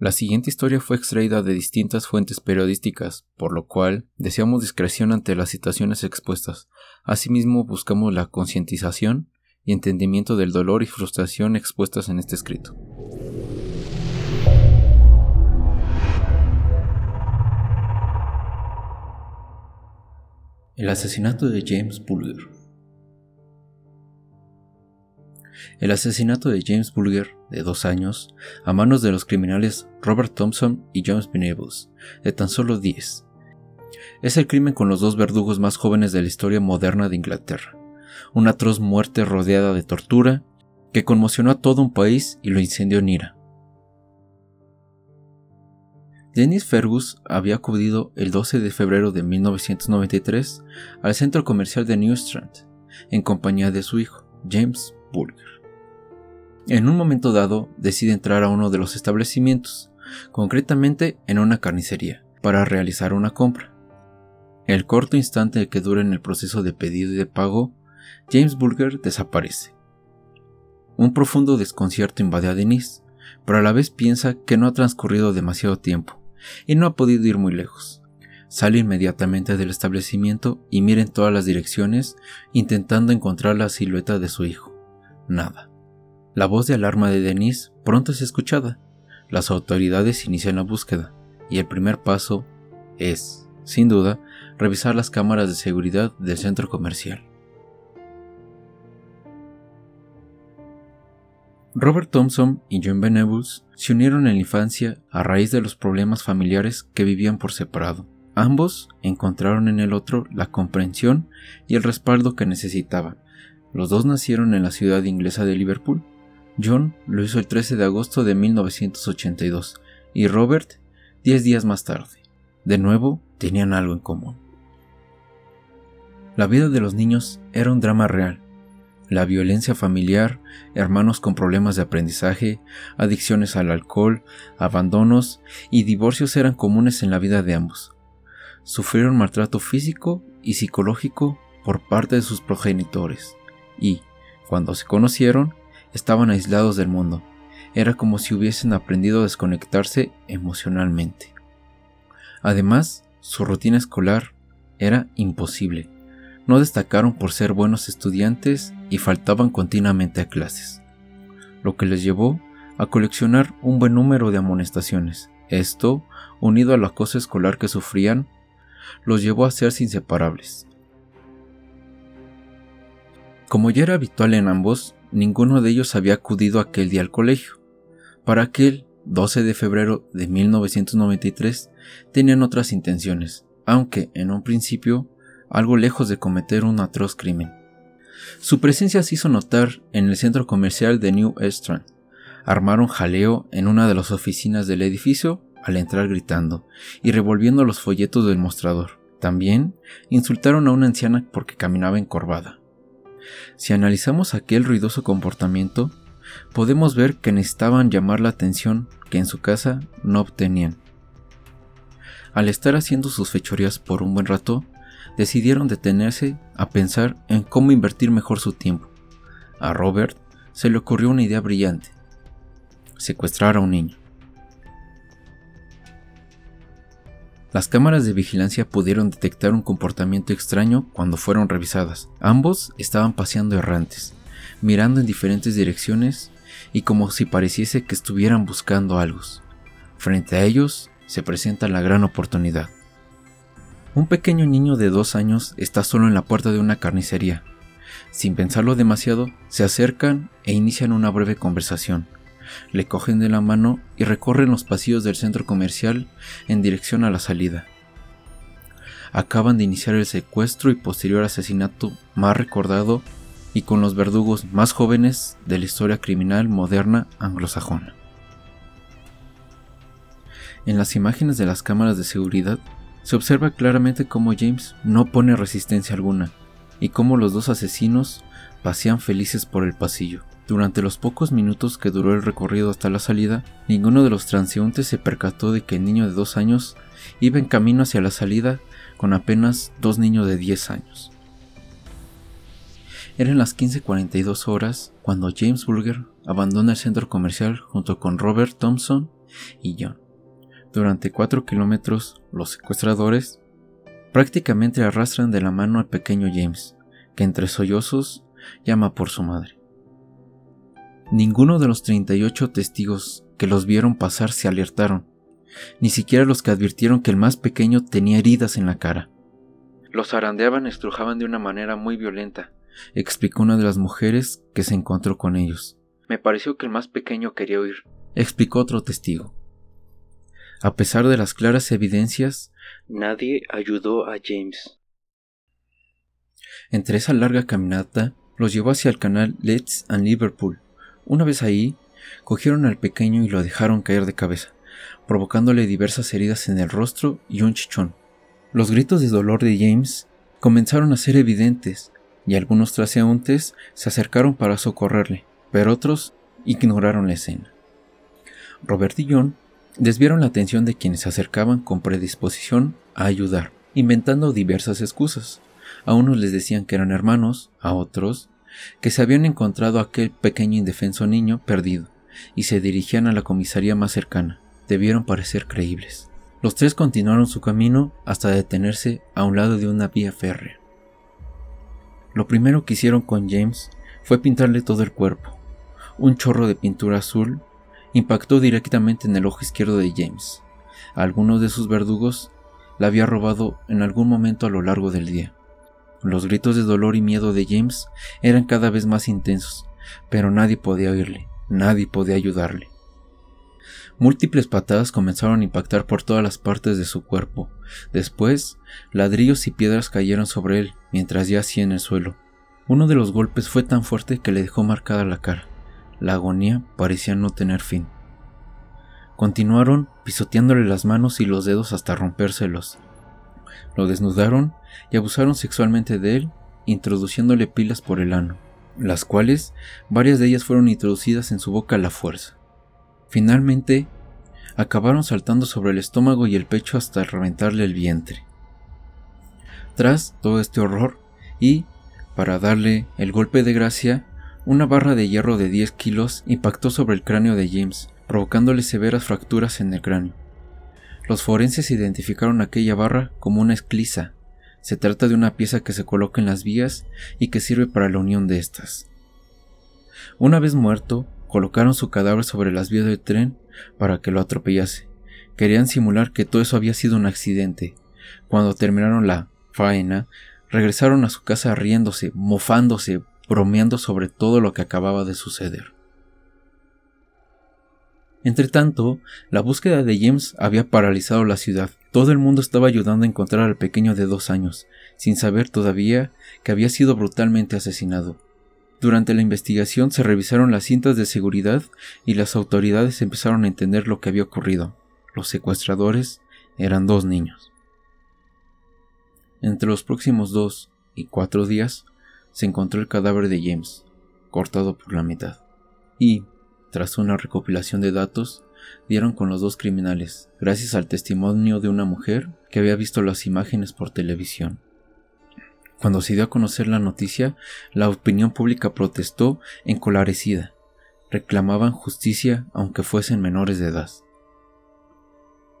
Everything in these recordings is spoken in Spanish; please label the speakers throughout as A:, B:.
A: La siguiente historia fue extraída de distintas fuentes periodísticas, por lo cual deseamos discreción ante las situaciones expuestas. Asimismo, buscamos la concientización y entendimiento del dolor y frustración expuestas en este escrito. El asesinato de James Bulger. El asesinato de James Bulger, de dos años, a manos de los criminales Robert Thompson y James Venables, de tan solo 10. Es el crimen con los dos verdugos más jóvenes de la historia moderna de Inglaterra. Una atroz muerte rodeada de tortura que conmocionó a todo un país y lo incendió en ira. Dennis Fergus había acudido el 12 de febrero de 1993 al centro comercial de New Strand en compañía de su hijo, James En un momento dado decide entrar a uno de los establecimientos, concretamente en una carnicería, para realizar una compra. El corto instante que dura en el proceso de pedido y de pago, James Bulger desaparece. Un profundo desconcierto invade a Denise, pero a la vez piensa que no ha transcurrido demasiado tiempo y no ha podido ir muy lejos. Sale inmediatamente del establecimiento y mira en todas las direcciones intentando encontrar la silueta de su hijo. Nada. La voz de alarma de Denise pronto es escuchada. Las autoridades inician la búsqueda y el primer paso es, sin duda, revisar las cámaras de seguridad del centro comercial. Robert Thompson y John Venables se unieron en la infancia a raíz de los problemas familiares que vivían por separado. Ambos encontraron en el otro la comprensión y el respaldo que necesitaban. Los dos nacieron en la ciudad inglesa de Liverpool John lo hizo el 13 de agosto de 1982 y Robert 10 días más tarde. De nuevo, tenían algo en común. La vida de los niños era un drama real. La violencia familiar, hermanos con problemas de aprendizaje, adicciones al alcohol, abandonos y divorcios eran comunes en la vida de ambos. Sufrieron maltrato físico y psicológico por parte de sus progenitores y, cuando se conocieron, estaban aislados del mundo. Era como si hubiesen aprendido a desconectarse emocionalmente. Además, su rutina escolar era imposible. No destacaron por ser buenos estudiantes y faltaban continuamente a clases, lo que les llevó a coleccionar un buen número de amonestaciones. Esto, unido al acoso escolar que sufrían, los llevó a ser inseparables. Como ya era habitual en ambos, ninguno de ellos había acudido aquel día al colegio. Para aquel 12 de febrero de 1993 tenían otras intenciones, aunque en un principio algo lejos de cometer un atroz crimen. Su presencia se hizo notar en el centro comercial de New Strand. Armaron jaleo en una de las oficinas del edificio al entrar gritando y revolviendo los folletos del mostrador. También insultaron a una anciana porque caminaba encorvada. Si analizamos aquel ruidoso comportamiento, podemos ver que necesitaban llamar la atención que en su casa no obtenían. Al estar haciendo sus fechorías por un buen rato, decidieron detenerse a pensar en cómo invertir mejor su tiempo. A Robert se le ocurrió una idea brillante, secuestrar a un niño. Las cámaras de vigilancia pudieron detectar un comportamiento extraño cuando fueron revisadas. Ambos estaban paseando errantes, mirando en diferentes direcciones y como si pareciese que estuvieran buscando algo. Frente a ellos se presenta la gran oportunidad. Un pequeño niño de dos años está solo en la puerta de una carnicería. Sin pensarlo demasiado, se acercan e inician una breve conversación le cogen de la mano y recorren los pasillos del centro comercial en dirección a la salida. Acaban de iniciar el secuestro y posterior asesinato más recordado y con los verdugos más jóvenes de la historia criminal moderna anglosajona. En las imágenes de las cámaras de seguridad se observa claramente cómo James no pone resistencia alguna y cómo los dos asesinos pasean felices por el pasillo. Durante los pocos minutos que duró el recorrido hasta la salida, ninguno de los transeúntes se percató de que el niño de dos años iba en camino hacia la salida con apenas dos niños de 10 años. Eran las 15:42 horas cuando James Bulger abandona el centro comercial junto con Robert Thompson y John. Durante cuatro kilómetros, los secuestradores prácticamente arrastran de la mano al pequeño James, que entre sollozos llama por su madre. Ninguno de los 38 testigos que los vieron pasar se alertaron, ni siquiera los que advirtieron que el más pequeño tenía heridas en la cara. Los arandeaban estrujaban de una manera muy violenta, explicó una de las mujeres que se encontró con ellos. Me pareció que el más pequeño quería huir, explicó otro testigo. A pesar de las claras evidencias, nadie ayudó a James. Entre esa larga caminata, los llevó hacia el canal Leeds and Liverpool. Una vez ahí, cogieron al pequeño y lo dejaron caer de cabeza, provocándole diversas heridas en el rostro y un chichón. Los gritos de dolor de James comenzaron a ser evidentes, y algunos transeúntes se acercaron para socorrerle, pero otros ignoraron la escena. Robert y John desviaron la atención de quienes se acercaban con predisposición a ayudar, inventando diversas excusas. A unos les decían que eran hermanos, a otros que se habían encontrado aquel pequeño indefenso niño perdido, y se dirigían a la comisaría más cercana. Debieron parecer creíbles. Los tres continuaron su camino hasta detenerse a un lado de una vía férrea. Lo primero que hicieron con James fue pintarle todo el cuerpo. Un chorro de pintura azul impactó directamente en el ojo izquierdo de James. algunos de sus verdugos la había robado en algún momento a lo largo del día. Los gritos de dolor y miedo de James eran cada vez más intensos, pero nadie podía oírle, nadie podía ayudarle. Múltiples patadas comenzaron a impactar por todas las partes de su cuerpo. Después, ladrillos y piedras cayeron sobre él mientras yacía en el suelo. Uno de los golpes fue tan fuerte que le dejó marcada la cara. La agonía parecía no tener fin. Continuaron pisoteándole las manos y los dedos hasta rompérselos. Lo desnudaron y abusaron sexualmente de él, introduciéndole pilas por el ano, las cuales varias de ellas fueron introducidas en su boca a la fuerza. Finalmente, acabaron saltando sobre el estómago y el pecho hasta reventarle el vientre. Tras todo este horror, y, para darle el golpe de gracia, una barra de hierro de 10 kilos impactó sobre el cráneo de James, provocándole severas fracturas en el cráneo. Los forenses identificaron aquella barra como una esclisa. Se trata de una pieza que se coloca en las vías y que sirve para la unión de estas. Una vez muerto, colocaron su cadáver sobre las vías del tren para que lo atropellase. Querían simular que todo eso había sido un accidente. Cuando terminaron la faena, regresaron a su casa riéndose, mofándose, bromeando sobre todo lo que acababa de suceder. Entretanto, la búsqueda de James había paralizado la ciudad. Todo el mundo estaba ayudando a encontrar al pequeño de dos años, sin saber todavía que había sido brutalmente asesinado. Durante la investigación se revisaron las cintas de seguridad y las autoridades empezaron a entender lo que había ocurrido. Los secuestradores eran dos niños. Entre los próximos dos y cuatro días se encontró el cadáver de James, cortado por la mitad. Y, tras una recopilación de datos, dieron con los dos criminales, gracias al testimonio de una mujer que había visto las imágenes por televisión. Cuando se dio a conocer la noticia, la opinión pública protestó encolarecida. Reclamaban justicia aunque fuesen menores de edad.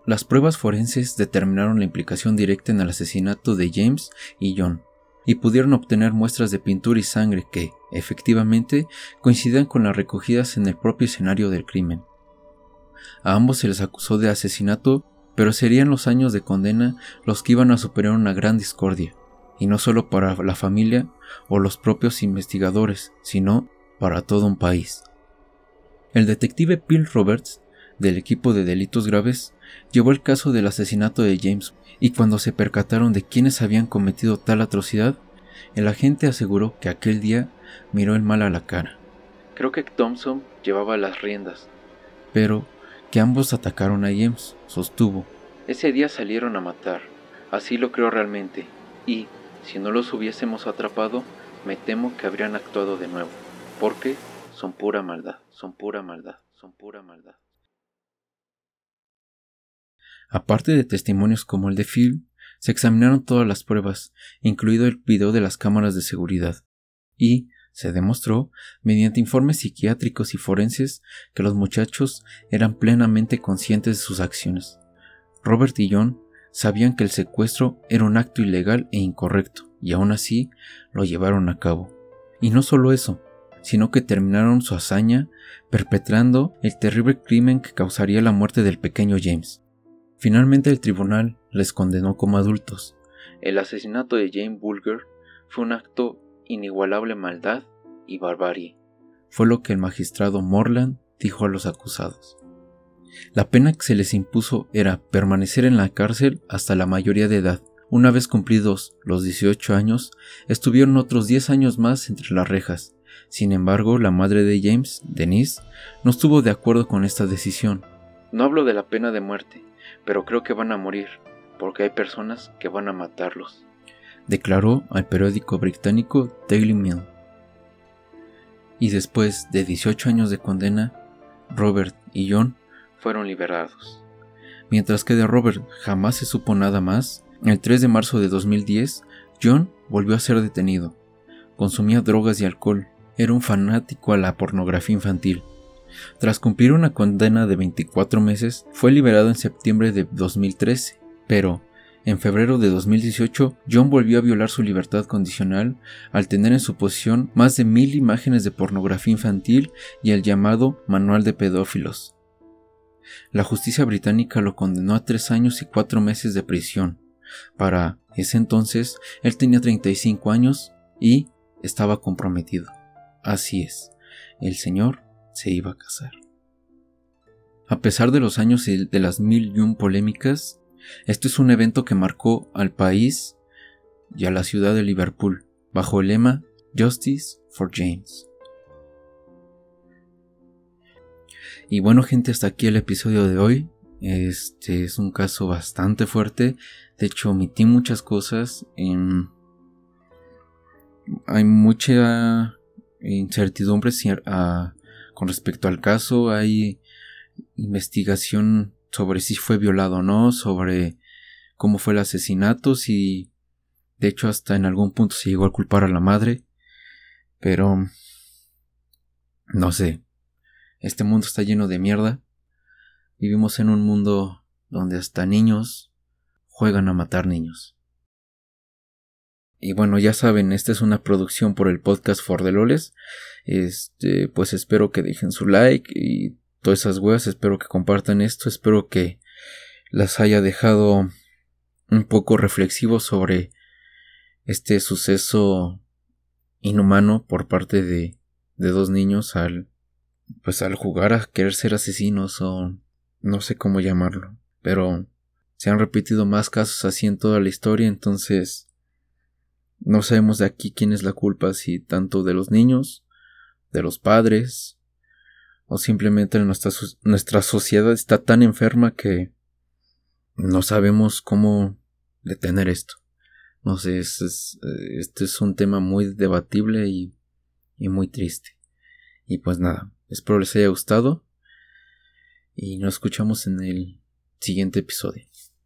A: Las pruebas forenses determinaron la implicación directa en el asesinato de James y John, y pudieron obtener muestras de pintura y sangre que, efectivamente, coincidían con las recogidas en el propio escenario del crimen. A ambos se les acusó de asesinato, pero serían los años de condena los que iban a superar una gran discordia, y no solo para la familia o los propios investigadores, sino para todo un país. El detective Bill Roberts, del equipo de delitos graves, llevó el caso del asesinato de James y cuando se percataron de quiénes habían cometido tal atrocidad, el agente aseguró que aquel día miró el mal a la cara. Creo que Thompson llevaba las riendas, pero que ambos atacaron a James, sostuvo. Ese día salieron a matar, así lo creo realmente, y, si no los hubiésemos atrapado, me temo que habrían actuado de nuevo, porque son pura maldad, son pura maldad, son pura maldad. Aparte de testimonios como el de Phil, se examinaron todas las pruebas, incluido el video de las cámaras de seguridad, y, Se demostró, mediante informes psiquiátricos y forenses, que los muchachos eran plenamente conscientes de sus acciones. Robert y John sabían que el secuestro era un acto ilegal e incorrecto, y aún así lo llevaron a cabo. Y no solo eso, sino que terminaron su hazaña perpetrando el terrible crimen que causaría la muerte del pequeño James. Finalmente el tribunal les condenó como adultos. El asesinato de James Bulger fue un acto inigualable maldad y barbarie. Fue lo que el magistrado Morland dijo a los acusados. La pena que se les impuso era permanecer en la cárcel hasta la mayoría de edad. Una vez cumplidos los 18 años, estuvieron otros 10 años más entre las rejas. Sin embargo, la madre de James, Denise, no estuvo de acuerdo con esta decisión. No hablo de la pena de muerte, pero creo que van a morir, porque hay personas que van a matarlos, declaró al periódico británico Daily Mail. Y después de 18 años de condena, Robert y John fueron liberados. Mientras que de Robert jamás se supo nada más, el 3 de marzo de 2010, John volvió a ser detenido. Consumía drogas y alcohol. Era un fanático a la pornografía infantil. Tras cumplir una condena de 24 meses, fue liberado en septiembre de 2013, pero en febrero de 2018, John volvió a violar su libertad condicional al tener en su posesión más de mil imágenes de pornografía infantil y el llamado Manual de Pedófilos. La justicia británica lo condenó a tres años y cuatro meses de prisión. Para ese entonces, él tenía 35 años y estaba comprometido. Así es, el señor se iba a casar. A pesar de los años y de las mil y un polémicas, este es un evento que marcó al país y a la ciudad de Liverpool bajo el lema Justice for James. Y bueno gente, hasta aquí el episodio de hoy. Este es un caso bastante fuerte. De hecho, omití muchas cosas. hay mucha incertidumbre con respecto al caso. Hay investigación sobre si fue violado o no, sobre cómo fue el asesinato, si de hecho hasta en algún punto se llegó a culpar a la madre. Pero... No sé, este mundo está lleno de mierda. Vivimos en un mundo donde hasta niños juegan a matar niños. Y bueno, ya saben, esta es una producción por el podcast For the Loles. Este, pues espero que dejen su like y todas esas weas, espero que compartan esto, espero que las haya dejado un poco reflexivos sobre este suceso inhumano por parte de, de dos niños al pues al jugar a querer ser asesinos o no sé cómo llamarlo, pero se han repetido más casos así en toda la historia, entonces no sabemos de aquí quién es la culpa, si tanto de los niños, de los padres, o simplemente nuestra, sociedad está tan enferma que no sabemos cómo detener esto. No sé, es, este es un tema muy debatible y, y muy triste. Y pues nada, Espero les haya gustado y nos escuchamos en el siguiente episodio.